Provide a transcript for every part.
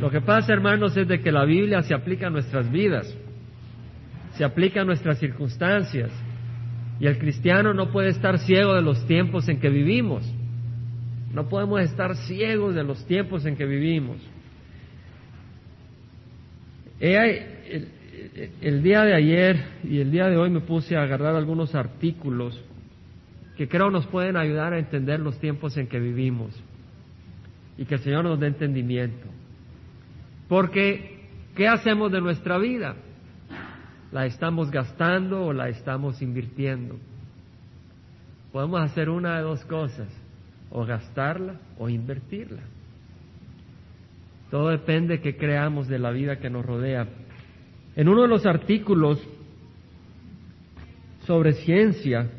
Lo que pasa, hermanos, es de que la Biblia se aplica a nuestras vidas, se aplica a nuestras circunstancias, y el cristiano no puede estar ciego de los tiempos en que vivimos. No podemos estar ciegos de los tiempos en que vivimos. El, el, día de ayer y el día de hoy me puse a agarrar algunos artículos que creo nos pueden ayudar a entender los tiempos en que vivimos y que el Señor nos dé entendimiento. Porque, ¿qué hacemos de nuestra vida? ¿La estamos gastando o la estamos invirtiendo? Podemos hacer una de dos cosas, o gastarla o invertirla. Todo depende de qué creamos de la vida que nos rodea. En uno de los artículos sobre ciencia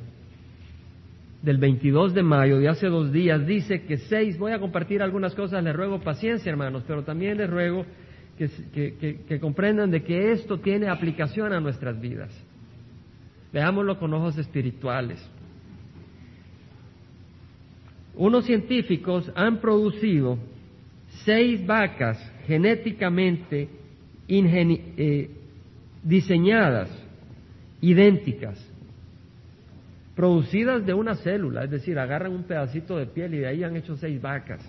del 22 de mayo de hace dos días dice que seis, voy a compartir algunas cosas, les ruego paciencia hermanos, pero también les ruego que, comprendan de que esto tiene aplicación a nuestras vidas. Veámoslo con ojos espirituales. Unos científicos han producido seis vacas genéticamente eh, diseñadas, idénticas, producidas de una célula, es decir, agarran un pedacito de piel y de ahí han hecho seis vacas,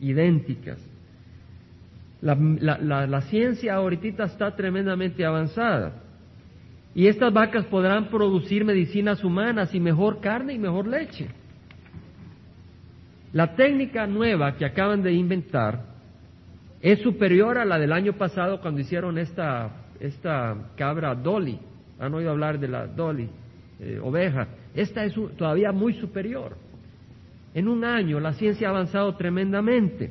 idénticas. La, ciencia ahorita está tremendamente avanzada. Y estas vacas podrán producir medicinas humanas y mejor carne y mejor leche. La técnica nueva que acaban de inventar es superior a la del año pasado cuando hicieron esta, esta cabra Dolly. ¿Han oído hablar de la Dolly? Eh, oveja. Esta es todavía muy superior. En un año la ciencia ha avanzado tremendamente.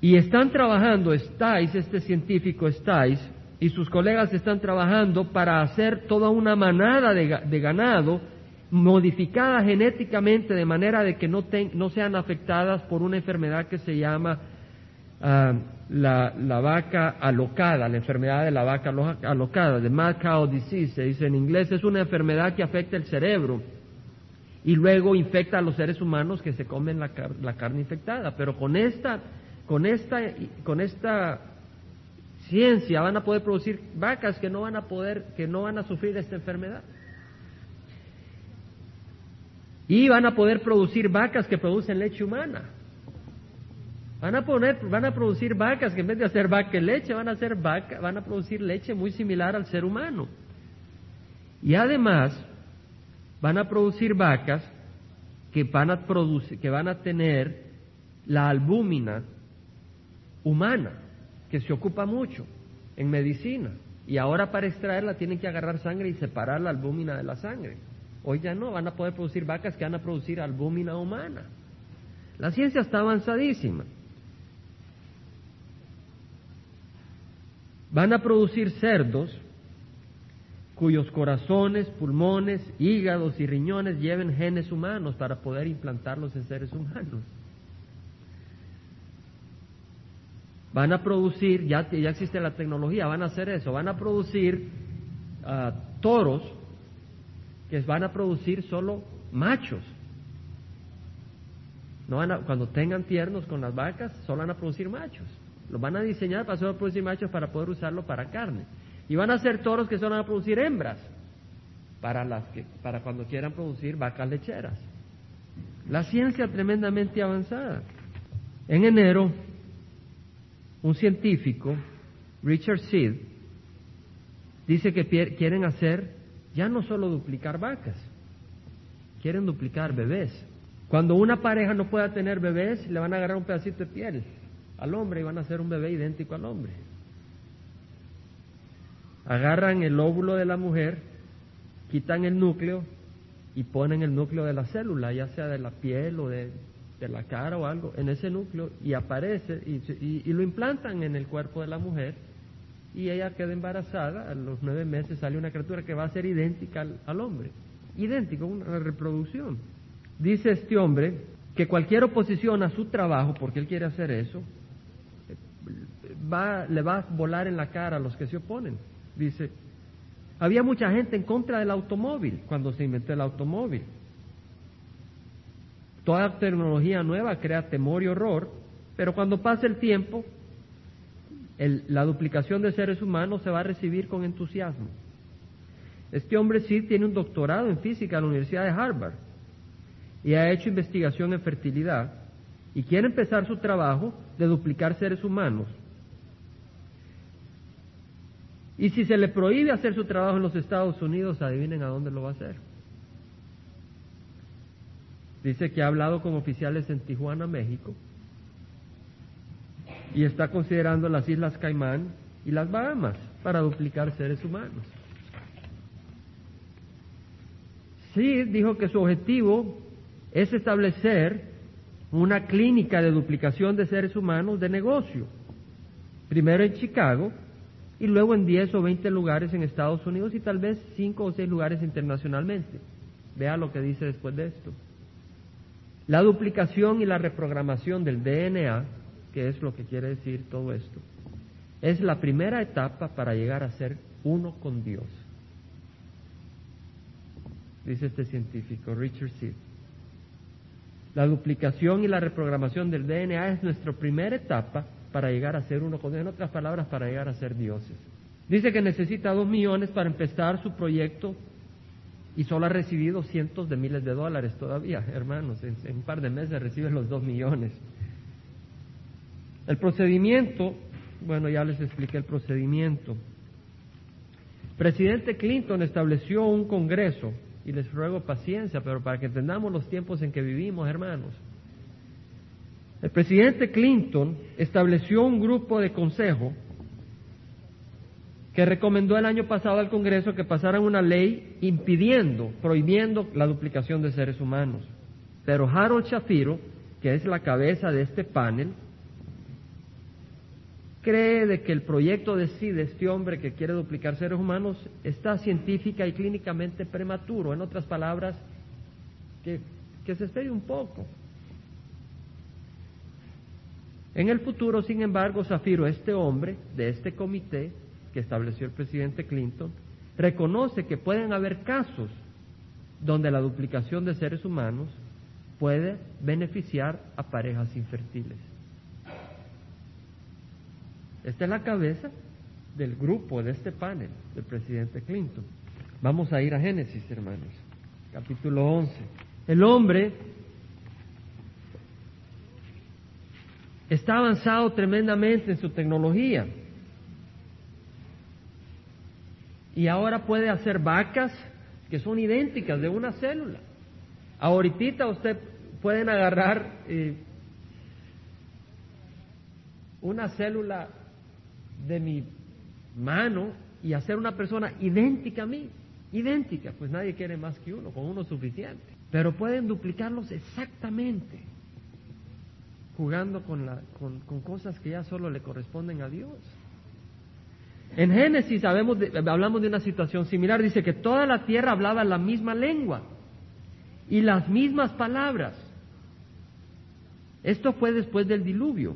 Y están trabajando, Stice, este científico Stice, y sus colegas están trabajando para hacer toda una manada de, ganado modificada genéticamente de manera de que no, no sean afectadas por una enfermedad que se llama ah, la, la, vaca alocada, la enfermedad de la vaca alocada, de mad cow disease, se dice en inglés, es una enfermedad que afecta el cerebro y luego infecta a los seres humanos que se comen la, la carne infectada. Pero con esta con esta, con esta ciencia van a poder producir vacas que no van a poder, que no van a sufrir esta enfermedad. Y van a poder producir vacas que producen leche humana. Van a, poner, van a producir vacas que en vez de hacer vaca y leche, van a, hacer vaca, van a producir leche muy similar al ser humano. Y además, van a producir vacas que van a, producir, que van a tener la albúmina humana, que se ocupa mucho en medicina. Y ahora para extraerla tienen que agarrar sangre y separar la albúmina de la sangre. Hoy ya no, van a poder producir vacas que van a producir albúmina humana. La ciencia está avanzadísima. Van a producir cerdos cuyos corazones, pulmones, hígados y riñones lleven genes humanos para poder implantarlos en seres humanos. Van a producir, ya, ya existe la tecnología, van a hacer eso, van a producir ah, toros que van a producir solo machos. No van a, cuando tengan tiernos con las vacas, solo van a producir machos. Los van a diseñar para solo producir machos para poder usarlo para carne. Y van a hacer toros que solo van a producir hembras para, las que, para cuando quieran producir vacas lecheras. La ciencia tremendamente avanzada. En enero un científico, Richard Seed, dice que quieren hacer ya no solo duplicar vacas, quieren duplicar bebés. Cuando una pareja no pueda tener bebés, le van a agarrar un pedacito de piel al hombre y van a hacer un bebé idéntico al hombre. Agarran el óvulo de la mujer, quitan el núcleo y ponen el núcleo de la célula, ya sea de la piel o de de la cara o algo en ese núcleo y aparece y, lo implantan en el cuerpo de la mujer y ella queda embarazada, a los nueve meses sale una criatura que va a ser idéntica al, hombre, idéntico, una reproducción. Dice este hombre que cualquier oposición a su trabajo, porque él quiere hacer eso, va, le va a volar en la cara a los que se oponen. Dice, había mucha gente en contra del automóvil cuando se inventó el automóvil Toda tecnología nueva crea temor y horror, Pero cuando pase el tiempo, la duplicación de seres humanos se va a recibir con entusiasmo. Este hombre sí tiene un doctorado en física en la Universidad de Harvard y ha hecho investigación en fertilidad y quiere empezar su trabajo de duplicar seres humanos. Y si se le prohíbe hacer su trabajo en los Estados Unidos, adivinen a dónde lo va a hacer. Dice que ha hablado con oficiales en Tijuana, México, y está considerando las Islas Caimán y las Bahamas para duplicar seres humanos. Sí, dijo que su objetivo es establecer una clínica de duplicación de seres humanos de negocio, primero en Chicago y luego en 10 o 20 lugares en Estados Unidos y tal vez 5 o 6 lugares internacionalmente. Vea lo que dice después de esto. La duplicación y la reprogramación del DNA, que es lo que quiere decir todo esto, es la primera etapa para llegar a ser uno con Dios. Dice este científico, Richard Seed. La duplicación y la reprogramación del DNA es nuestra primera etapa para llegar a ser uno con Dios. En otras palabras, para llegar a ser dioses. Dice que necesita dos millones para empezar su proyecto y solo ha recibido cientos de miles de dólares todavía, hermanos. En, un par de meses recibe los dos millones. El procedimiento, bueno, ya les expliqué el procedimiento. Presidente Clinton estableció un congreso, y les ruego paciencia, pero para que entendamos los tiempos en que vivimos, hermanos. El presidente Clinton estableció un grupo de consejo que recomendó el año pasado al Congreso que pasaran una ley impidiendo, prohibiendo la duplicación de seres humanos. Pero Harold Shapiro, que es la cabeza de este panel, cree de que el proyecto de sí de este hombre que quiere duplicar seres humanos está científica y clínicamente prematuro. En otras palabras, que, se espere un poco. En el futuro, sin embargo, Zafiro, este hombre de este comité que estableció el presidente Clinton, reconoce que pueden haber casos donde la duplicación de seres humanos puede beneficiar a parejas infértiles. Esta es la cabeza del grupo, de este panel, del presidente Clinton. Vamos a ir a Génesis, hermanos, capítulo 11. El hombre está avanzado tremendamente en su tecnología. Y ahora puede hacer vacas que son idénticas de una célula. Ahorita usted pueden agarrar eh, una célula de mi mano y hacer una persona idéntica a mí, idéntica, pues nadie quiere más que uno, con uno suficiente. Pero pueden duplicarlos exactamente jugando con, la, con, cosas que ya solo le corresponden a Dios. En Génesis hablamos de una situación similar. Dice que toda la tierra hablaba la misma lengua y las mismas palabras. Esto fue después del diluvio.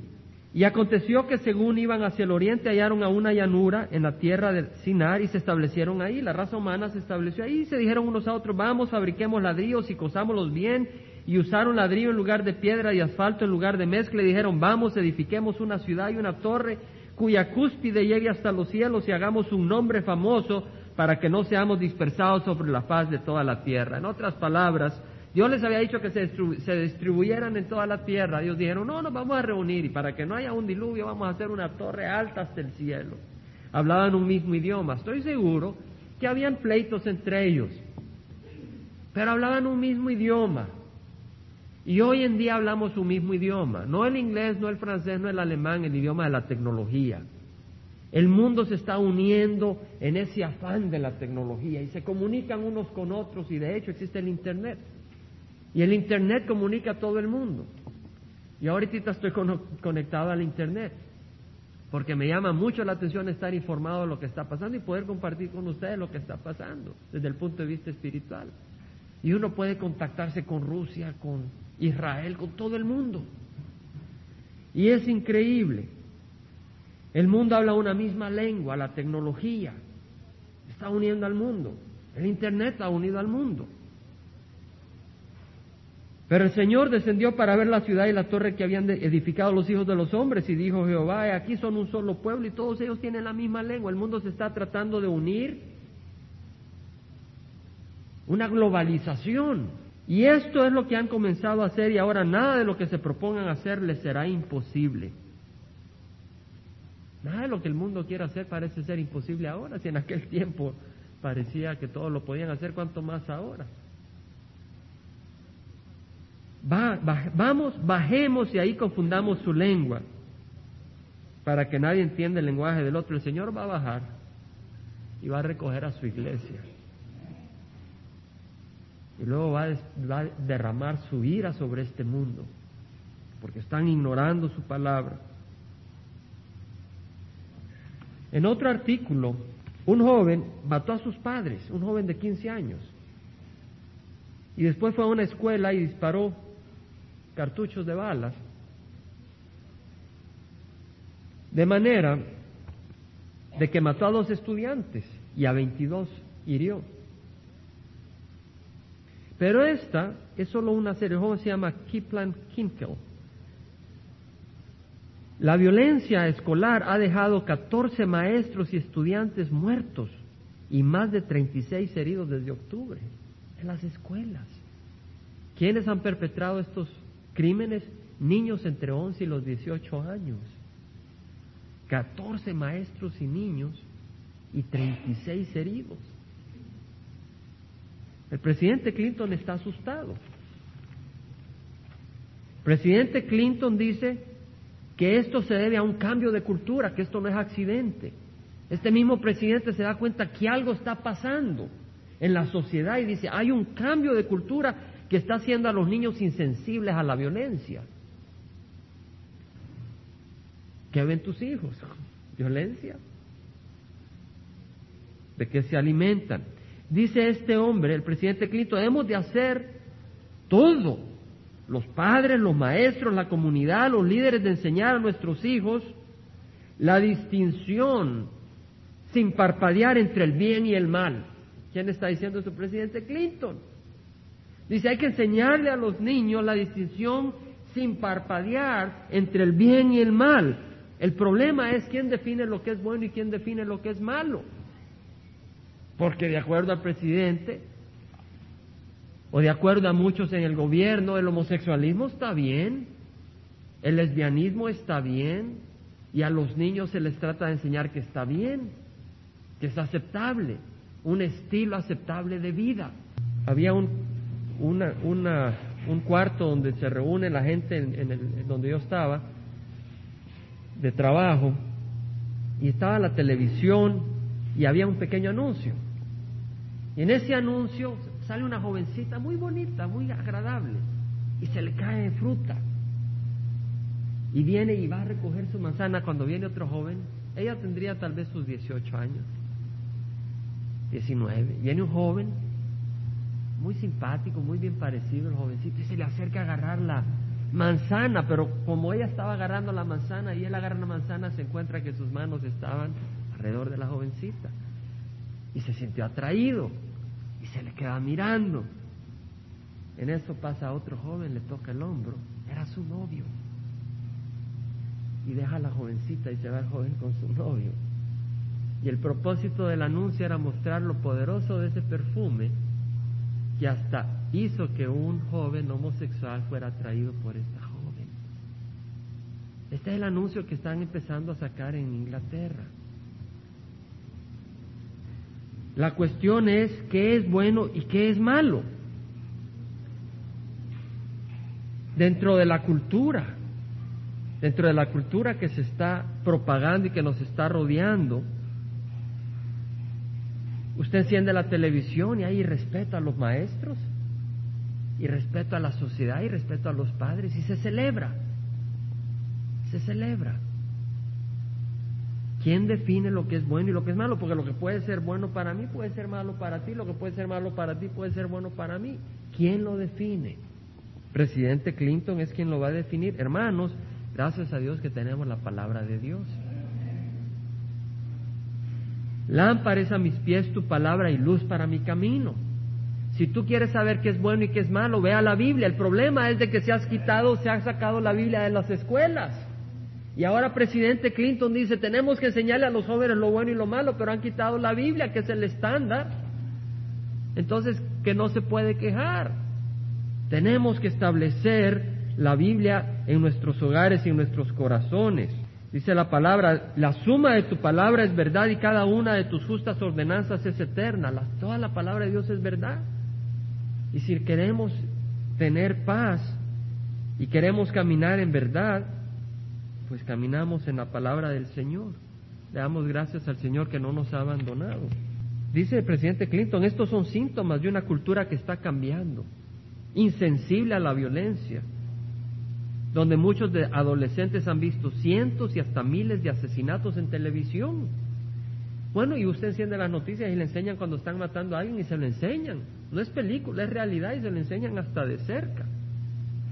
Y aconteció que según iban hacia el oriente hallaron a una llanura en la tierra de Sinar y se establecieron ahí. La raza humana se estableció ahí y se dijeron unos a otros, vamos, fabriquemos ladrillos y cosámoslos bien y usaron ladrillo en lugar de piedra y asfalto en lugar de mezcla y dijeron, vamos, edifiquemos una ciudad y una torre cuya cúspide llegue hasta los cielos y hagamos un nombre famoso para que no seamos dispersados sobre la faz de toda la tierra. En otras palabras, Dios les había dicho que se, se distribuyeran en toda la tierra. Ellos dijeron, no, nos vamos a reunir y para que no haya un diluvio vamos a hacer una torre alta hasta el cielo. Hablaban un mismo idioma. Estoy seguro que habían pleitos entre ellos, pero hablaban un mismo idioma. Y hoy en día hablamos un mismo idioma, no el inglés, no el francés, no el alemán, el idioma de la tecnología. El mundo se está uniendo en ese afán de la tecnología y se comunican unos con otros y de hecho existe el Internet. Y el Internet comunica a todo el mundo. Y ahorita estoy conectado al Internet porque me llama mucho la atención estar informado de lo que está pasando y poder compartir con ustedes lo que está pasando desde el punto de vista espiritual. Y uno puede contactarse con Rusia, con Israel, con todo el mundo. Y es increíble. El mundo habla una misma lengua, la tecnología está uniendo al mundo. El Internet ha unido al mundo. Pero el Señor descendió para ver la ciudad y la torre que habían edificado los hijos de los hombres y dijo Jehová, aquí son un solo pueblo y todos ellos tienen la misma lengua. El mundo se está tratando de unir. Una globalización. Y esto es lo que han comenzado a hacer y ahora nada de lo que se propongan hacer les será imposible. Nada de lo que el mundo quiera hacer parece ser imposible ahora, si en aquel tiempo parecía que todos lo podían hacer, cuanto más ahora vamos, bajemos y ahí confundamos su lengua para que nadie entienda el lenguaje del otro. El Señor va a bajar y va a recoger a su iglesia. Y luego va a derramar su ira sobre este mundo, porque están ignorando su palabra. En otro artículo, un joven mató a sus padres, un joven de 15 años, y después fue a una escuela y disparó cartuchos de balas. De manera de que mató a dos estudiantes y a 22 hirió. Pero esta es solo una serie, el se llama Kiplan Kinkel. La violencia escolar ha dejado 14 maestros y estudiantes muertos y más de 36 heridos desde octubre en las escuelas. ¿Quiénes han perpetrado estos crímenes, niños entre 11 y los 18 años, 14 maestros y niños y 36 heridos. El presidente Clinton está asustado. El presidente Clinton dice que esto se debe a un cambio de cultura, que esto no es accidente. Este mismo presidente se da cuenta que algo está pasando en la sociedad y dice, hay un cambio de cultura que está haciendo a los niños insensibles a la violencia. ¿Qué ven tus hijos? ¿Violencia? ¿De qué se alimentan? Dice este hombre, el presidente Clinton, hemos de hacer todo, los padres, los maestros, la comunidad, los líderes, de enseñar a nuestros hijos la distinción sin parpadear entre el bien y el mal. ¿Quién está diciendo eso? presidente Clinton. Dice, hay que enseñarle a los niños la distinción sin parpadear entre el bien y el mal. El problema es quién define lo que es bueno y quién define lo que es malo. Porque de acuerdo al presidente, o de acuerdo a muchos en el gobierno, el homosexualismo está bien, el lesbianismo está bien, y a los niños se les trata de enseñar que está bien, que es aceptable, un estilo aceptable de vida. Había un una, una, un cuarto donde se reúne la gente en, el, donde yo estaba, de trabajo, y estaba la televisión y había un pequeño anuncio. Y en ese anuncio sale una jovencita muy bonita, muy agradable, y se le cae fruta. Y viene y va a recoger su manzana cuando viene otro joven. Ella tendría tal vez sus 18 años, 19. Viene un joven muy simpático, muy bien parecido el jovencito, y se le acerca a agarrar la manzana, pero como ella estaba agarrando la manzana y él agarra la manzana, se encuentra que sus manos estaban alrededor de la jovencita. Y se sintió atraído y se le queda mirando. En eso pasa otro joven, le toca el hombro, era su novio. Y deja a la jovencita y se va el joven con su novio. Y el propósito del anuncio era mostrar lo poderoso de ese perfume y hasta hizo que un joven homosexual fuera atraído por esta joven. Este es el anuncio que están empezando a sacar en Inglaterra. La cuestión es qué es bueno y qué es malo. Dentro de la cultura, dentro de la cultura que se está propagando y que nos está rodeando, Usted enciende la televisión y hay respeto a los maestros, y respeto a la sociedad, y respeto a los padres, y se celebra. Se celebra. ¿Quién define lo que es bueno y lo que es malo? Porque lo que puede ser bueno para mí puede ser malo para ti, lo que puede ser malo para ti puede ser bueno para mí. ¿Quién lo define? Presidente Clinton es quien lo va a definir. Hermanos, gracias a Dios que tenemos la palabra de Dios. Lámpara es a mis pies tu palabra y luz para mi camino. Si tú quieres saber qué es bueno y qué es malo, ve a la Biblia. El problema es de que se has quitado, se ha sacado la Biblia de las escuelas. Y ahora presidente Clinton dice, tenemos que enseñarle a los jóvenes lo bueno y lo malo, pero han quitado la Biblia, que es el estándar. Entonces, que no se puede quejar. Tenemos que establecer la Biblia en nuestros hogares y en nuestros corazones. Dice la palabra, la suma de tu palabra es verdad y cada una de tus justas ordenanzas es eterna. toda la palabra de Dios es verdad. Y si queremos tener paz y queremos caminar en verdad, pues caminamos en la palabra del Señor. Le damos gracias al Señor que no nos ha abandonado. Dice el presidente Clinton, estos son síntomas de una cultura que está cambiando, insensible a la violencia, donde muchos de adolescentes han visto cientos y hasta miles de asesinatos en televisión. Bueno, y usted enciende las noticias y le enseñan cuando están matando a alguien y se lo enseñan. No es película, es realidad y se lo enseñan hasta de cerca.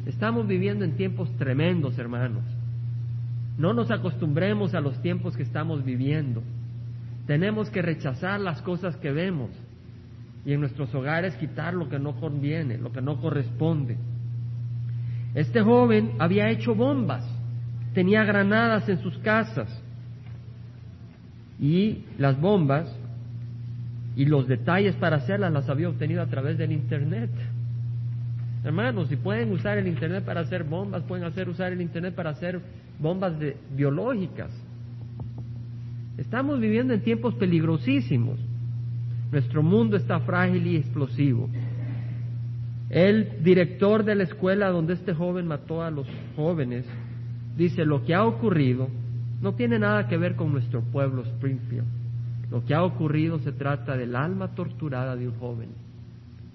Estamos viviendo en tiempos tremendos, hermanos. No nos acostumbremos a los tiempos que estamos viviendo. Tenemos que rechazar las cosas que vemos y en nuestros hogares quitar lo que no conviene, lo que no corresponde. Este joven había hecho bombas, tenía granadas en sus casas y las bombas y los detalles para hacerlas las había obtenido a través del Internet. Hermanos, si pueden usar el Internet para hacer bombas, pueden hacer usar el Internet para hacer bombas biológicas. Estamos viviendo en tiempos peligrosísimos. Nuestro mundo está frágil y explosivo. El director de la escuela donde este joven mató a los jóvenes dice, lo que ha ocurrido no tiene nada que ver con nuestro pueblo Springfield. Lo que ha ocurrido se trata del alma torturada de un joven.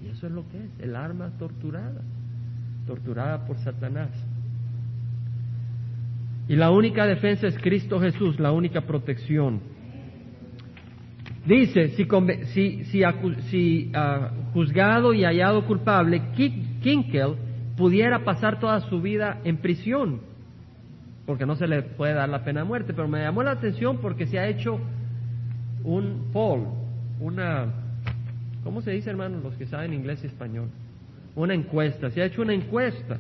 Y eso es lo que es, el alma torturada, torturada por Satanás. Y la única defensa es Cristo Jesús, la única protección. Dice, si, si, si, ah, juzgado y hallado culpable, Kinkel pudiera pasar toda su vida en prisión, porque no se le puede dar la pena de muerte, pero me llamó la atención porque se ha hecho un poll, una, ¿cómo se dice hermanos los que saben inglés y español? Una encuesta, se ha hecho una encuesta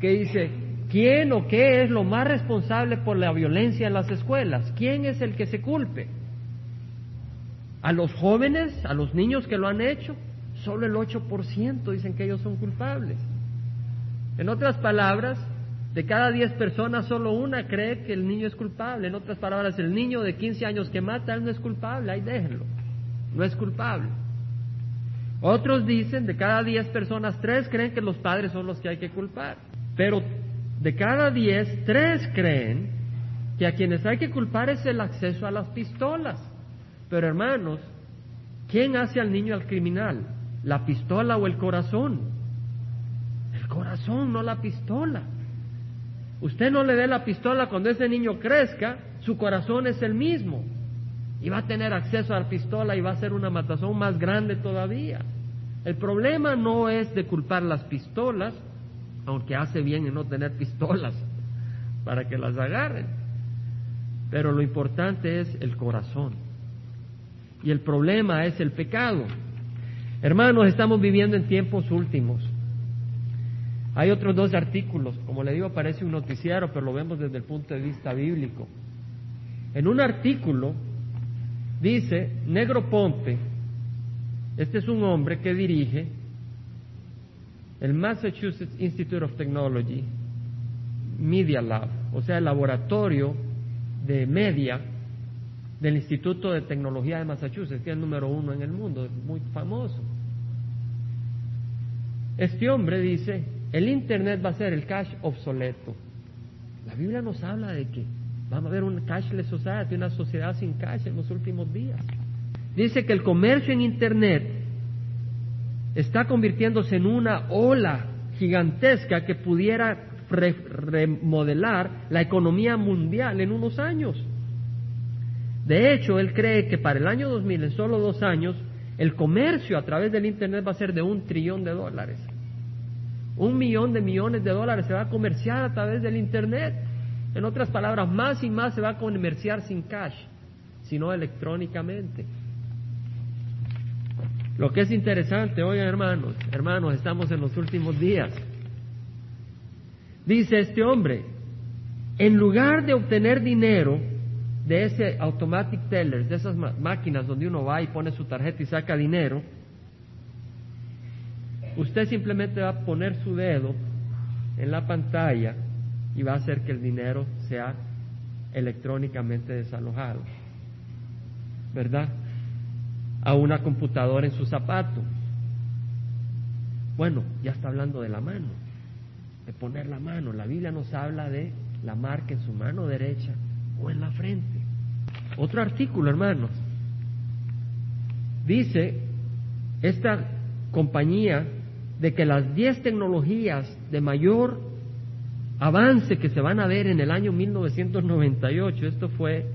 que dice, ¿quién o qué es lo más responsable por la violencia en las escuelas? ¿Quién es el que se culpe? ¿A los jóvenes, a los niños que lo han hecho? Solo el 8% dicen que ellos son culpables. En otras palabras, de cada 10 personas, solo una cree que el niño es culpable. En otras palabras, el niño de 15 años que mata, él no es culpable, ahí déjenlo. No es culpable. Otros dicen, de cada 10 personas, 3 creen que los padres son los que hay que culpar. Pero de cada 10, 3 creen que a quienes hay que culpar es el acceso a las pistolas. Pero hermanos, ¿quién hace al niño al criminal? ¿La pistola o el corazón? El corazón, no la pistola. Usted no le dé la pistola cuando ese niño crezca, su corazón es el mismo. Y va a tener acceso a la pistola y va a ser una matazón más grande todavía. El problema no es de culpar las pistolas, aunque hace bien en no tener pistolas para que las agarren. Pero lo importante es el corazón. Y el problema es el pecado. Hermanos, estamos viviendo en tiempos últimos. Hay otros dos artículos, como le digo, parece un noticiero, pero lo vemos desde el punto de vista bíblico. En un artículo dice, Negro Ponte, este es un hombre que dirige el Massachusetts Institute of Technology Media Lab, o sea, el laboratorio de media del Instituto de Tecnología de Massachusetts, que es el número uno en el mundo, es muy famoso. Este hombre dice, el Internet va a ser el cash obsoleto. La Biblia nos habla de que vamos a ver un cashless society, una sociedad sin cash en los últimos días. Dice que el comercio en Internet está convirtiéndose en una ola gigantesca que pudiera remodelar la economía mundial en unos años. De hecho, él cree que para el año 2000, en solo dos años, el comercio a través del Internet va a ser de un trillón de dólares. Un millón de millones de dólares se va a comerciar a través del Internet. En otras palabras, más y más se va a comerciar sin cash, sino electrónicamente. Lo que es interesante, oigan hermanos, hermanos, estamos en los últimos días. Dice este hombre, en lugar de obtener dinero de ese automatic tellers, de esas máquinas donde uno va y pone su tarjeta y saca dinero, usted simplemente va a poner su dedo en la pantalla y va a hacer que el dinero sea electrónicamente desalojado. ¿Verdad? A una computadora en su zapato. Bueno, ya está hablando de la mano, de poner la mano. La Biblia nos habla de la marca en su mano derecha o en la frente. Otro artículo, hermanos. Dice esta compañía de que las 10 tecnologías de mayor avance que se van a ver en el año 1998, esto fue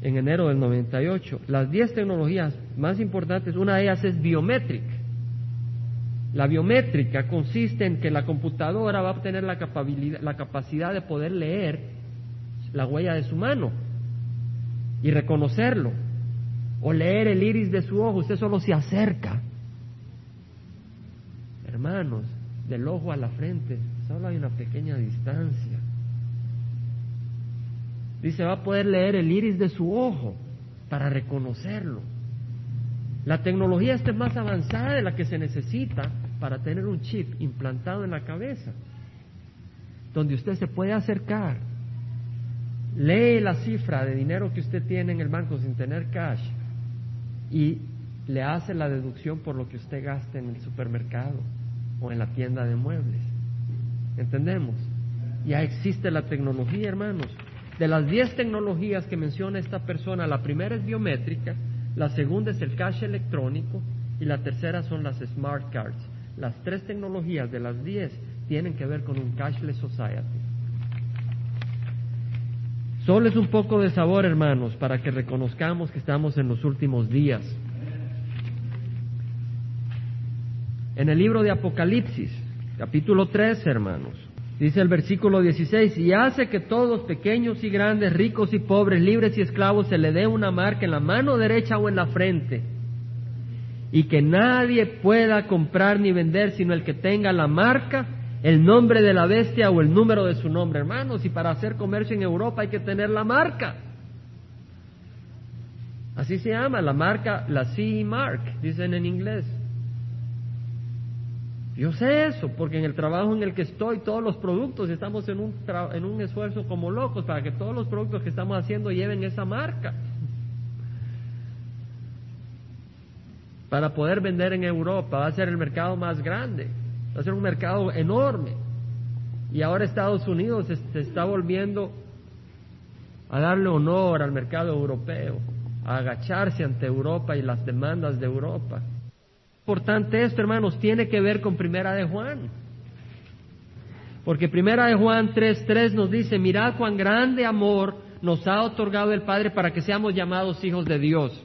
en enero del 98, las 10 tecnologías más importantes, una de ellas es biométrica. La biométrica consiste en que la computadora va a obtener la, la capacidad de poder leer la huella de su mano y reconocerlo, o leer el iris de su ojo, usted solo se acerca. Hermanos, del ojo a la frente, solo hay una pequeña distancia. Dice, va a poder leer el iris de su ojo para reconocerlo. La tecnología esta es más avanzada de la que se necesita para tener un chip implantado en la cabeza, donde usted se puede acercar, lee la cifra de dinero que usted tiene en el banco sin tener cash y le hace la deducción por lo que usted gaste en el supermercado o en la tienda de muebles. ¿Entendemos? Ya existe la tecnología, hermanos. De las 10 tecnologías que menciona esta persona, la primera es biométrica, la segunda es el cash electrónico y la tercera son las smart cards. Las tres tecnologías de las 10 tienen que ver con un cashless society. Solo es un poco de sabor, hermanos, para que reconozcamos que estamos en los últimos días. En el libro de Apocalipsis, capítulo 3, hermanos, dice el versículo 16, y hace que todos, pequeños y grandes, ricos y pobres, libres y esclavos, se le dé una marca en la mano derecha o en la frente, y que nadie pueda comprar ni vender sino el que tenga la marca, el nombre de la bestia o el número de su nombre, hermanos, y para hacer comercio en Europa hay que tener la marca. Así se llama, la marca, la CE Mark, dicen en inglés. Yo sé eso, porque en el trabajo en el que estoy, todos los productos, estamos en un, en un esfuerzo como locos para que todos los productos que estamos haciendo lleven esa marca. Para poder vender en Europa, va a ser el mercado más grande, va a ser un mercado enorme. Y ahora Estados Unidos se está volviendo a darle honor al mercado europeo, a agacharse ante Europa y las demandas de Europa importante esto, hermanos, tiene que ver con Primera de Juan. Porque Primera de Juan 3.3 nos dice, mirad cuán grande amor nos ha otorgado el Padre para que seamos llamados hijos de Dios.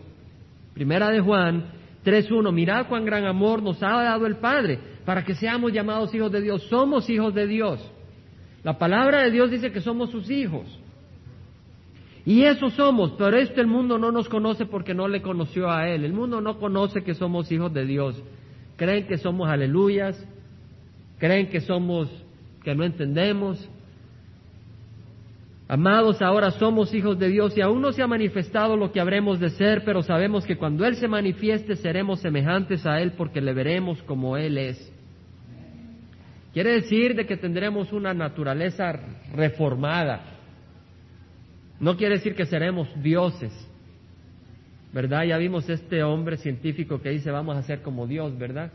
Primera de Juan 3.1, mirad cuán gran amor nos ha dado el Padre para que seamos llamados hijos de Dios. Somos hijos de Dios. La palabra de Dios dice que somos sus hijos. Y eso somos, pero esto el mundo no nos conoce porque no le conoció a Él. El mundo no conoce que somos hijos de Dios. Creen que somos aleluyas, creen que somos, que no entendemos. Amados, ahora somos hijos de Dios y aún no se ha manifestado lo que habremos de ser, pero sabemos que cuando Él se manifieste seremos semejantes a Él porque le veremos como Él es. Quiere decir de que tendremos una naturaleza reformada no quiere decir que seremos dioses, ¿verdad? Ya vimos este hombre científico que dice vamos a ser como Dios, ¿verdad?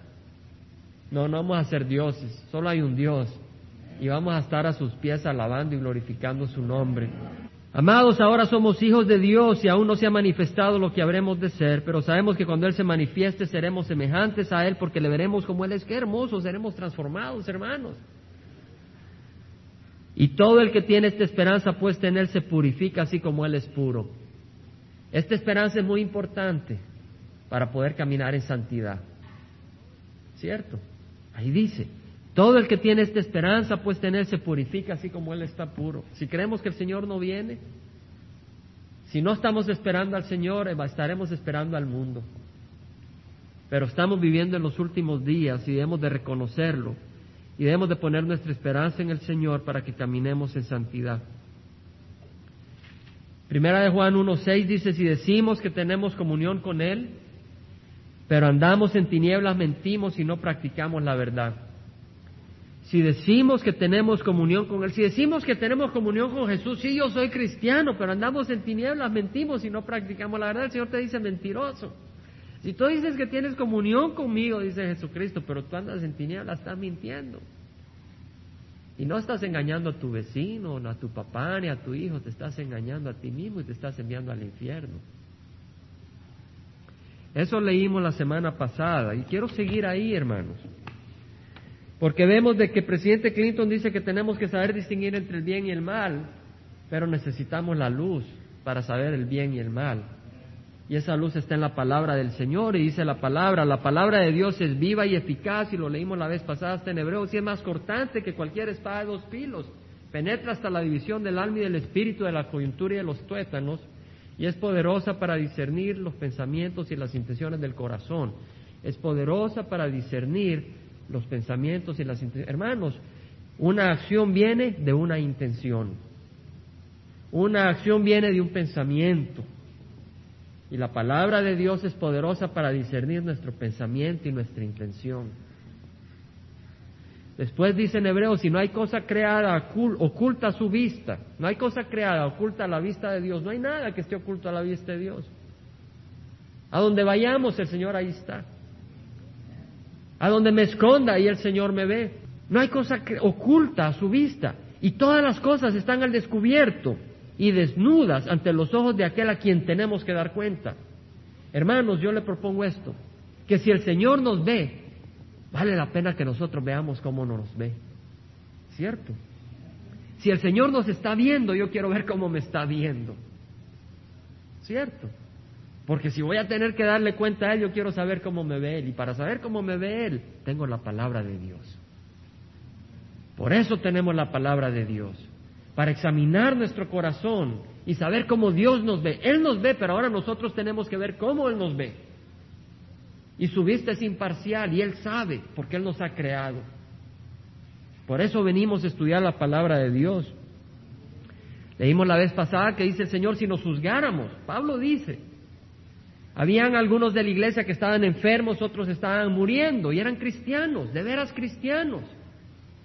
No, no vamos a ser dioses, solo hay un Dios y vamos a estar a sus pies alabando y glorificando su nombre. Amados, ahora somos hijos de Dios y aún no se ha manifestado lo que habremos de ser, pero sabemos que cuando Él se manifieste seremos semejantes a Él porque le veremos como Él es. Qué hermoso, seremos transformados, hermanos. Y todo el que tiene esta esperanza puesta en Él se purifica así como Él es puro. Esta esperanza es muy importante para poder caminar en santidad. ¿Cierto? Ahí dice, todo el que tiene esta esperanza puesta en se purifica así como Él está puro. Si creemos que el Señor no viene, si no estamos esperando al Señor, estaremos esperando al mundo. Pero estamos viviendo en los últimos días y debemos de reconocerlo y debemos de poner nuestra esperanza en el Señor para que caminemos en santidad. Primera de Juan 1.6 dice, si decimos que tenemos comunión con Él, pero andamos en tinieblas, mentimos y no practicamos la verdad. Si decimos que tenemos comunión con Él, si decimos que tenemos comunión con Jesús, sí, yo soy cristiano, pero andamos en tinieblas, mentimos y no practicamos la verdad, el Señor te dice mentiroso. Si tú dices que tienes comunión conmigo, dice Jesucristo, pero tú andas en tinieblas, estás mintiendo. Y no estás engañando a tu vecino, no a tu papá, ni a tu hijo, te estás engañando a ti mismo y te estás enviando al infierno. Eso leímos la semana pasada y quiero seguir ahí, hermanos. Porque vemos de que el presidente Clinton dice que tenemos que saber distinguir entre el bien y el mal, pero necesitamos la luz para saber el bien y el mal. Y esa luz está en la palabra del Señor y dice la palabra, la palabra de Dios es viva y eficaz y lo leímos la vez pasada hasta en hebreo, y es más cortante que cualquier espada de dos filos, penetra hasta la división del alma y del espíritu, de la coyuntura y de los tuétanos, y es poderosa para discernir los pensamientos y las intenciones del corazón. Es poderosa para discernir los pensamientos y las intenciones. Hermanos, una acción viene de una intención. Una acción viene de un pensamiento. Y la palabra de Dios es poderosa para discernir nuestro pensamiento y nuestra intención. Después dice en hebreo, si no hay cosa creada oculta a su vista, no hay cosa creada oculta a la vista de Dios, no hay nada que esté oculto a la vista de Dios. A donde vayamos el Señor ahí está. A donde me esconda ahí el Señor me ve. No hay cosa oculta a su vista. Y todas las cosas están al descubierto y desnudas ante los ojos de aquel a quien tenemos que dar cuenta. Hermanos, yo le propongo esto, que si el Señor nos ve, vale la pena que nosotros veamos cómo nos ve. ¿Cierto? Si el Señor nos está viendo, yo quiero ver cómo me está viendo. ¿Cierto? Porque si voy a tener que darle cuenta a Él, yo quiero saber cómo me ve Él. Y para saber cómo me ve Él, tengo la palabra de Dios. Por eso tenemos la palabra de Dios para examinar nuestro corazón y saber cómo Dios nos ve. Él nos ve, pero ahora nosotros tenemos que ver cómo Él nos ve. Y su vista es imparcial y Él sabe porque Él nos ha creado. Por eso venimos a estudiar la palabra de Dios. Leímos la vez pasada que dice el Señor, si nos juzgáramos, Pablo dice, habían algunos de la iglesia que estaban enfermos, otros estaban muriendo y eran cristianos, de veras cristianos.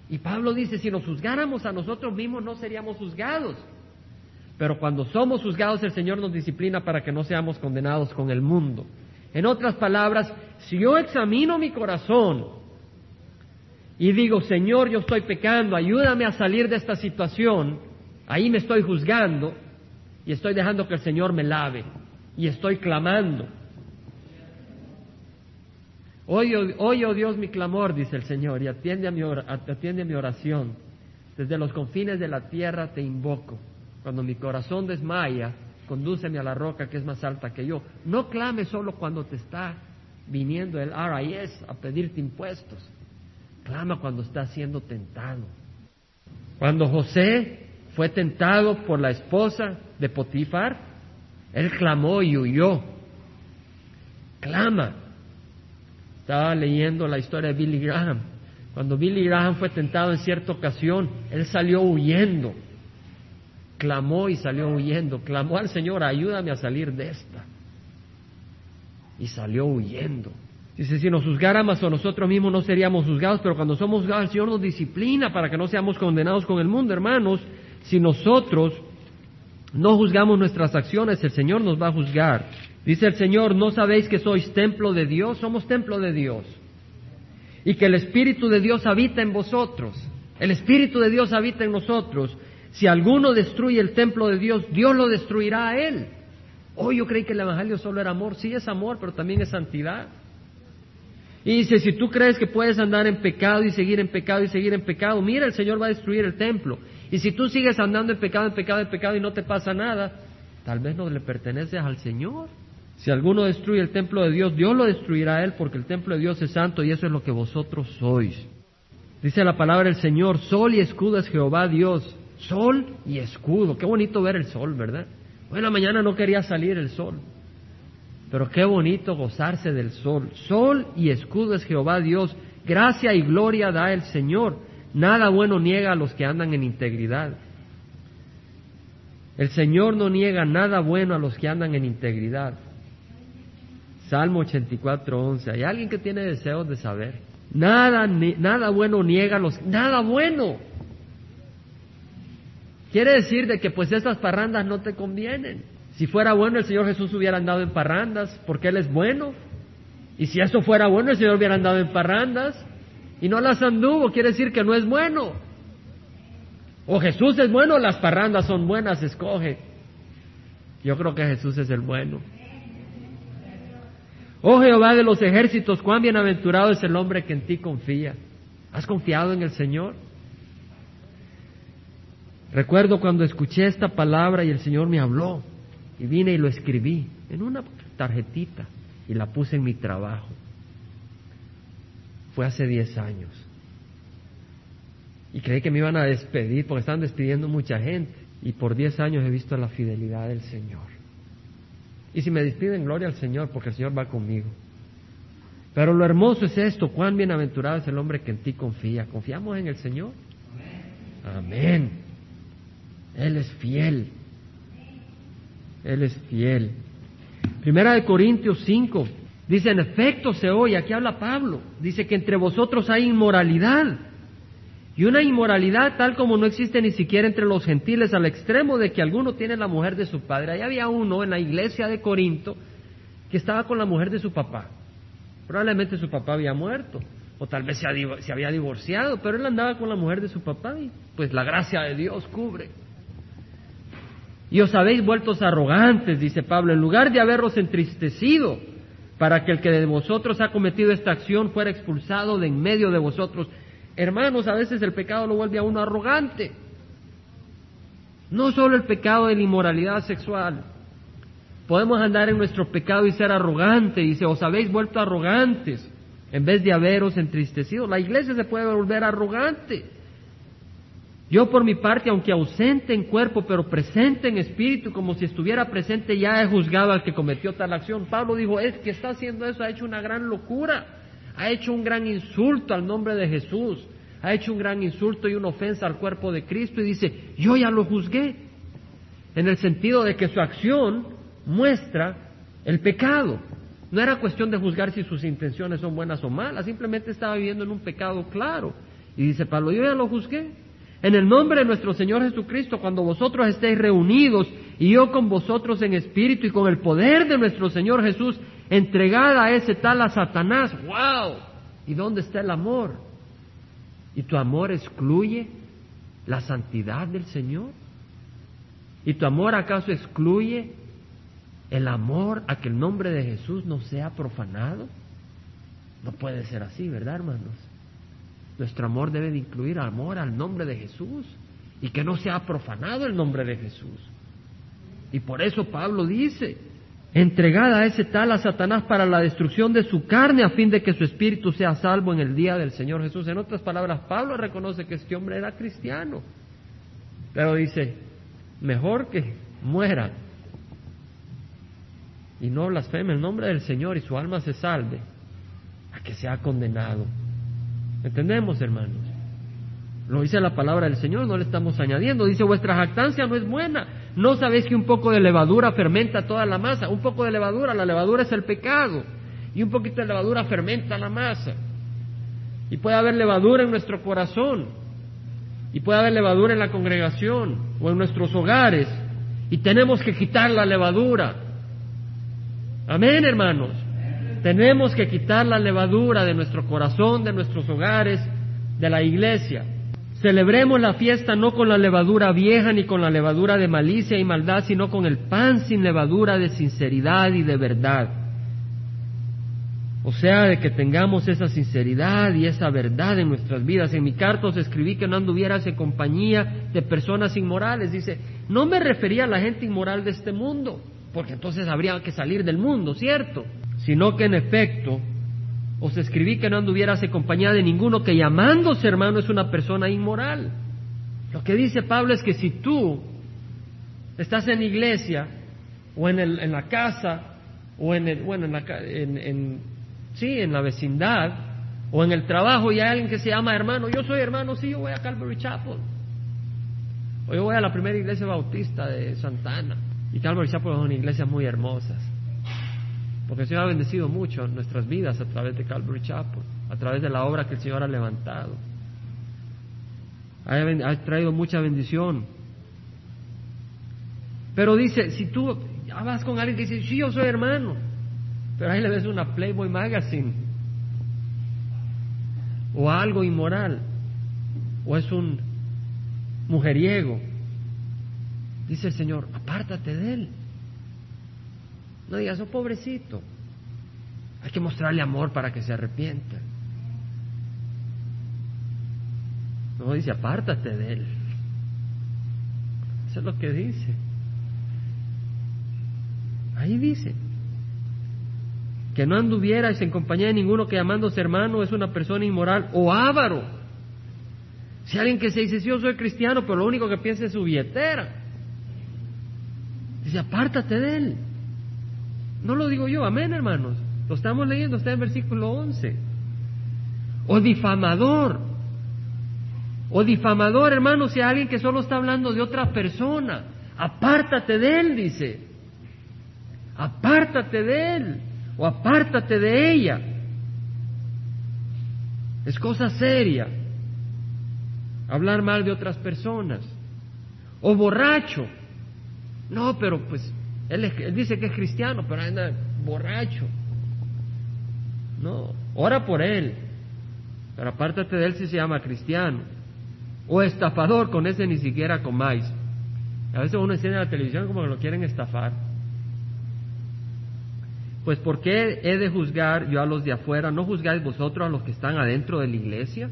Y Pablo dice, si nos juzgáramos a nosotros mismos no seríamos juzgados. Pero cuando somos juzgados el Señor nos disciplina para que no seamos condenados con el mundo. En otras palabras, si yo examino mi corazón y digo, Señor, yo estoy pecando, ayúdame a salir de esta situación, ahí me estoy juzgando y estoy dejando que el Señor me lave y estoy clamando. Oye, oye, oh Dios, mi clamor, dice el Señor, y atiende a, mi a mi oración. Desde los confines de la tierra te invoco. Cuando mi corazón desmaya, condúceme a la roca que es más alta que yo. No clames solo cuando te está viniendo el RIS a pedirte impuestos. Clama cuando está siendo tentado. Cuando José fue tentado por la esposa de Potifar, él clamó y huyó. Clama estaba leyendo la historia de Billy Graham. Cuando Billy Graham fue tentado en cierta ocasión, él salió huyendo. Clamó y salió huyendo. Clamó al Señor, ayúdame a salir de esta. Y salió huyendo. Dice, si nos juzgáramos a nosotros mismos no seríamos juzgados, pero cuando somos juzgados el Señor nos disciplina para que no seamos condenados con el mundo, hermanos. Si nosotros no juzgamos nuestras acciones, el Señor nos va a juzgar. Dice el Señor, ¿no sabéis que sois templo de Dios? Somos templo de Dios. Y que el Espíritu de Dios habita en vosotros. El Espíritu de Dios habita en nosotros. Si alguno destruye el templo de Dios, Dios lo destruirá a él. Oh, yo creí que el Evangelio solo era amor. Sí es amor, pero también es santidad. Y dice, si tú crees que puedes andar en pecado y seguir en pecado y seguir en pecado, mira, el Señor va a destruir el templo. Y si tú sigues andando en pecado, en pecado, en pecado y no te pasa nada, tal vez no le perteneces al Señor. Si alguno destruye el templo de Dios, Dios lo destruirá a él, porque el templo de Dios es santo y eso es lo que vosotros sois. Dice la palabra del Señor, sol y escudo es Jehová Dios. Sol y escudo. Qué bonito ver el sol, ¿verdad? Hoy en la mañana no quería salir el sol. Pero qué bonito gozarse del sol. Sol y escudo es Jehová Dios. Gracia y gloria da el Señor. Nada bueno niega a los que andan en integridad. El Señor no niega nada bueno a los que andan en integridad. Salmo 84, 11. Hay alguien que tiene deseos de saber. Nada, nada bueno niega los... Nada bueno. Quiere decir de que pues estas parrandas no te convienen. Si fuera bueno el Señor Jesús hubiera andado en parrandas porque Él es bueno. Y si eso fuera bueno el Señor hubiera andado en parrandas y no las anduvo, quiere decir que no es bueno. O Jesús es bueno, las parrandas son buenas, escoge. Yo creo que Jesús es el bueno. Oh Jehová de los ejércitos, cuán bienaventurado es el hombre que en ti confía. ¿Has confiado en el Señor? Recuerdo cuando escuché esta palabra y el Señor me habló y vine y lo escribí en una tarjetita y la puse en mi trabajo. Fue hace diez años. Y creí que me iban a despedir porque estaban despidiendo mucha gente. Y por diez años he visto la fidelidad del Señor. Y si me despiden, gloria al Señor, porque el Señor va conmigo. Pero lo hermoso es esto, cuán bienaventurado es el hombre que en ti confía. ¿Confiamos en el Señor? Amén. Él es fiel. Él es fiel. Primera de Corintios 5, dice, en efecto se oye, aquí habla Pablo, dice que entre vosotros hay inmoralidad. Y una inmoralidad tal como no existe ni siquiera entre los gentiles al extremo de que alguno tiene la mujer de su padre. Ahí había uno en la iglesia de Corinto que estaba con la mujer de su papá. Probablemente su papá había muerto o tal vez se, había divorciado, pero él andaba con la mujer de su papá y pues la gracia de Dios cubre. Y os habéis vuelto arrogantes, dice Pablo, en lugar de haberlos entristecido, para que el que de vosotros ha cometido esta acción fuera expulsado de en medio de vosotros. Hermanos, a veces el pecado lo vuelve a uno arrogante. No solo el pecado de la inmoralidad sexual. Podemos andar en nuestro pecado y ser arrogantes. Dice, os habéis vuelto arrogantes en vez de haberos entristecido. La iglesia se puede volver arrogante. Yo por mi parte, aunque ausente en cuerpo, pero presente en espíritu, como si estuviera presente, ya he juzgado al que cometió tal acción. Pablo dijo, es que está haciendo eso, ha hecho una gran locura, ha hecho un gran insulto al nombre de Jesús, ha hecho un gran insulto y una ofensa al cuerpo de Cristo y dice, yo ya lo juzgué, en el sentido de que su acción muestra el pecado. No era cuestión de juzgar si sus intenciones son buenas o malas, simplemente estaba viviendo en un pecado claro. Y dice Pablo, yo ya lo juzgué, en el nombre de nuestro Señor Jesucristo, cuando vosotros estéis reunidos y yo con vosotros en espíritu y con el poder de nuestro Señor Jesús, entregada a ese tal a Satanás. ¡Wow! ¿Y dónde está el amor? ¿Y tu amor excluye la santidad del Señor? ¿Y tu amor acaso excluye el amor a que el nombre de Jesús no sea profanado? No puede ser así, ¿verdad, hermanos? Nuestro amor debe de incluir amor al nombre de Jesús y que no sea profanado el nombre de Jesús. Y por eso Pablo dice, entregada a ese tal a Satanás para la destrucción de su carne a fin de que su espíritu sea salvo en el día del Señor Jesús. En otras palabras, Pablo reconoce que este hombre era cristiano, pero dice, mejor que muera y no blasfeme el nombre del Señor y su alma se salve a que sea condenado. ¿Entendemos, hermanos? Lo dice la palabra del Señor, no le estamos añadiendo. Dice, vuestra jactancia no es buena. No sabéis que un poco de levadura fermenta toda la masa. Un poco de levadura, la levadura es el pecado. Y un poquito de levadura fermenta la masa. Y puede haber levadura en nuestro corazón. Y puede haber levadura en la congregación o en nuestros hogares. Y tenemos que quitar la levadura. Amén, hermanos. Tenemos que quitar la levadura de nuestro corazón, de nuestros hogares, de la iglesia. Celebremos la fiesta no con la levadura vieja ni con la levadura de malicia y maldad, sino con el pan sin levadura de sinceridad y de verdad. O sea, de que tengamos esa sinceridad y esa verdad en nuestras vidas. En mi carta os escribí que no anduvieras en compañía de personas inmorales. Dice, no me refería a la gente inmoral de este mundo, porque entonces habría que salir del mundo, ¿cierto? sino que en efecto os escribí que no anduvieras en compañía de ninguno que llamándose hermano es una persona inmoral. Lo que dice Pablo es que si tú estás en iglesia o en, en la casa o en el, bueno, en la, en, en, sí, en la vecindad, o en el trabajo y hay alguien que se llama hermano, yo soy hermano, sí, yo voy a Calvary Chapel, o yo voy a la primera iglesia bautista de Santana, y Calvary Chapel son iglesias muy hermosas, porque el Señor ha bendecido mucho nuestras vidas a través de Calvary Chapel, a través de la obra que el Señor ha levantado. Ha, traído mucha bendición. Pero dice, si tú vas con alguien que dice, sí, yo soy hermano, pero ahí le ves una Playboy Magazine, o algo inmoral, o es un mujeriego, dice el Señor, apártate de él. No digas, oh pobrecito, hay que mostrarle amor para que se arrepienta. No dice, apártate de él. Eso es lo que dice. Ahí dice que no anduvierais en compañía de ninguno que llamándose hermano es una persona inmoral o avaro. Si alguien que se dice, yo soy cristiano, pero lo único que piensa es su billetera. Dice, apártate de él. No lo digo yo, amén, hermanos. Lo estamos leyendo, está en versículo 11. O difamador. O difamador, hermanos, si alguien que solo está hablando de otra persona. Apártate de él, dice. Apártate de él. O apártate de ella. Es cosa seria. Hablar mal de otras personas. O borracho. No, pero pues él, él, dice que es cristiano, pero anda borracho. No, ora por él. Pero apártate de él si se llama cristiano. O estafador, con ese ni siquiera comáis. A veces uno enciende la televisión como que lo quieren estafar. Pues ¿por qué he de juzgar yo a los de afuera? ¿No juzgáis vosotros a los que están adentro de la iglesia?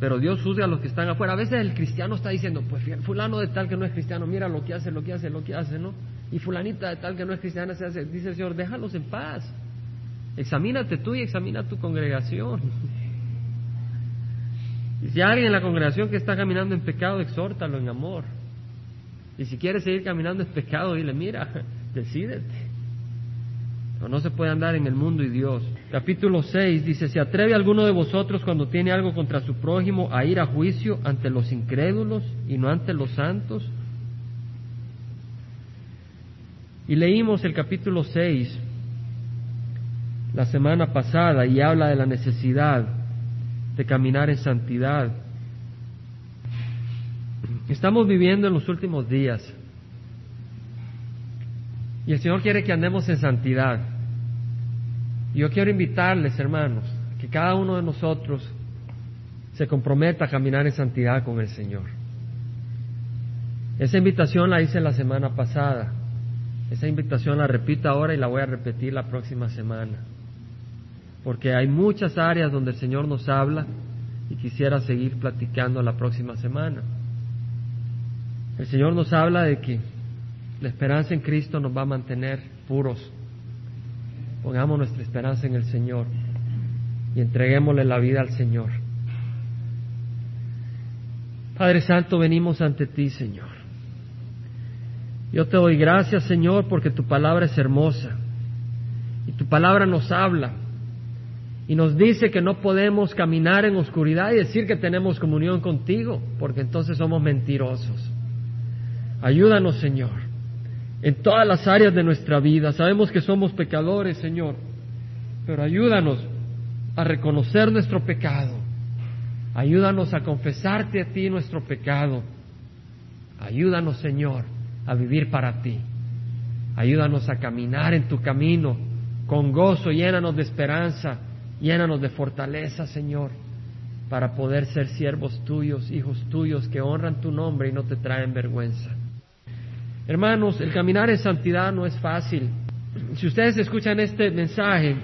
Pero Dios juzga a los que están afuera. A veces el cristiano está diciendo, pues fulano de tal que no es cristiano, mira lo que hace, lo que hace, lo que hace, ¿no? Y fulanita de tal que no es cristiana se hace, dice el Señor, déjalos en paz. Examínate tú y examina tu congregación. Y si hay alguien en la congregación que está caminando en pecado, exhórtalo en amor. Y si quiere seguir caminando en pecado, dile, mira, decídete. No, no se puede andar en el mundo y Dios. Capítulo 6 dice, ¿se atreve alguno de vosotros cuando tiene algo contra su prójimo a ir a juicio ante los incrédulos y no ante los santos? Y leímos el capítulo 6 la semana pasada y habla de la necesidad de caminar en santidad. Estamos viviendo en los últimos días y el Señor quiere que andemos en santidad. Yo quiero invitarles, hermanos, que cada uno de nosotros se comprometa a caminar en santidad con el Señor. Esa invitación la hice la semana pasada. Esa invitación la repito ahora y la voy a repetir la próxima semana. Porque hay muchas áreas donde el Señor nos habla y quisiera seguir platicando la próxima semana. El Señor nos habla de que la esperanza en Cristo nos va a mantener puros. Pongamos nuestra esperanza en el Señor y entreguémosle la vida al Señor. Padre Santo, venimos ante ti, Señor. Yo te doy gracias, Señor, porque tu palabra es hermosa y tu palabra nos habla y nos dice que no podemos caminar en oscuridad y decir que tenemos comunión contigo, porque entonces somos mentirosos. Ayúdanos, Señor en todas las áreas de nuestra vida. Sabemos que somos pecadores, Señor, pero ayúdanos a reconocer nuestro pecado. Ayúdanos a confesarte a ti nuestro pecado. Ayúdanos, Señor, a vivir para ti. Ayúdanos a caminar en tu camino con gozo, llénanos de esperanza, llénanos de fortaleza, Señor, para poder ser siervos tuyos, hijos tuyos, que honran tu nombre y no te traen vergüenza. Hermanos, el caminar en santidad no es fácil. Si ustedes escuchan este mensaje,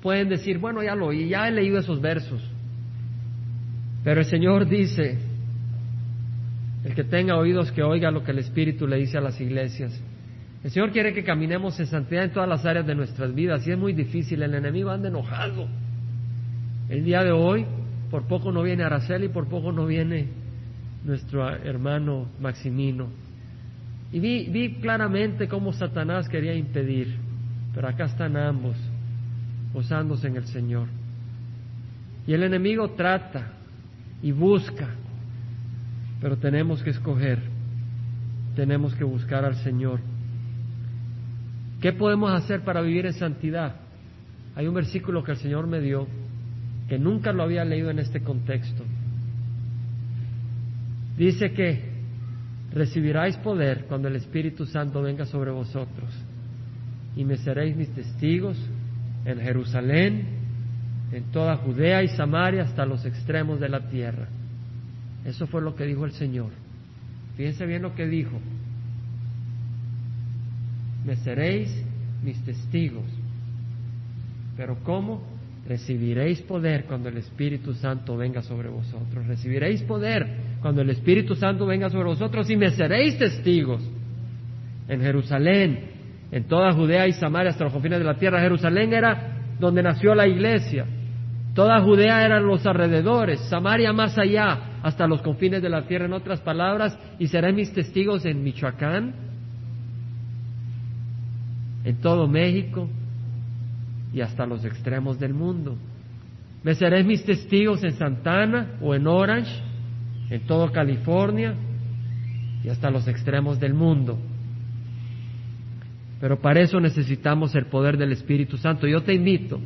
pueden decir, bueno, ya lo oí, ya he leído esos versos. Pero el Señor dice, el que tenga oídos que oiga lo que el Espíritu le dice a las iglesias. El Señor quiere que caminemos en santidad en todas las áreas de nuestras vidas y es muy difícil, el enemigo anda enojado. El día de hoy, por poco no viene Araceli, por poco no viene nuestro hermano Maximino. Y vi, vi claramente cómo Satanás quería impedir, pero acá están ambos, gozándose en el Señor. Y el enemigo trata y busca, pero tenemos que escoger, tenemos que buscar al Señor. ¿Qué podemos hacer para vivir en santidad? Hay un versículo que el Señor me dio que nunca lo había leído en este contexto. Dice que recibiráis poder cuando el Espíritu Santo venga sobre vosotros y me seréis mis testigos en Jerusalén, en toda Judea y Samaria hasta los extremos de la tierra. Eso fue lo que dijo el Señor. Fíjense bien lo que dijo. Me seréis mis testigos. Pero ¿cómo? Recibiréis poder cuando el Espíritu Santo venga sobre vosotros. Recibiréis poder cuando el Espíritu Santo venga sobre vosotros y me seréis testigos en Jerusalén, en toda Judea y Samaria hasta los confines de la tierra. Jerusalén era donde nació la iglesia. Toda Judea eran los alrededores, Samaria más allá, hasta los confines de la tierra, en otras palabras, y serán mis testigos en Michoacán, en todo México y hasta los extremos del mundo. Me seréis mis testigos en Santana o en Orange, en todo California y hasta los extremos del mundo. Pero para eso necesitamos el poder del Espíritu Santo. Yo te invito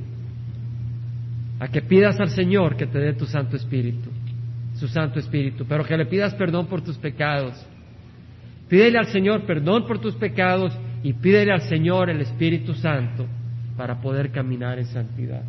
a que pidas al Señor que te dé tu Santo Espíritu, su Santo Espíritu, pero que le pidas perdón por tus pecados. Pídele al Señor perdón por tus pecados y pídele al Señor el Espíritu Santo para poder caminar en santidad.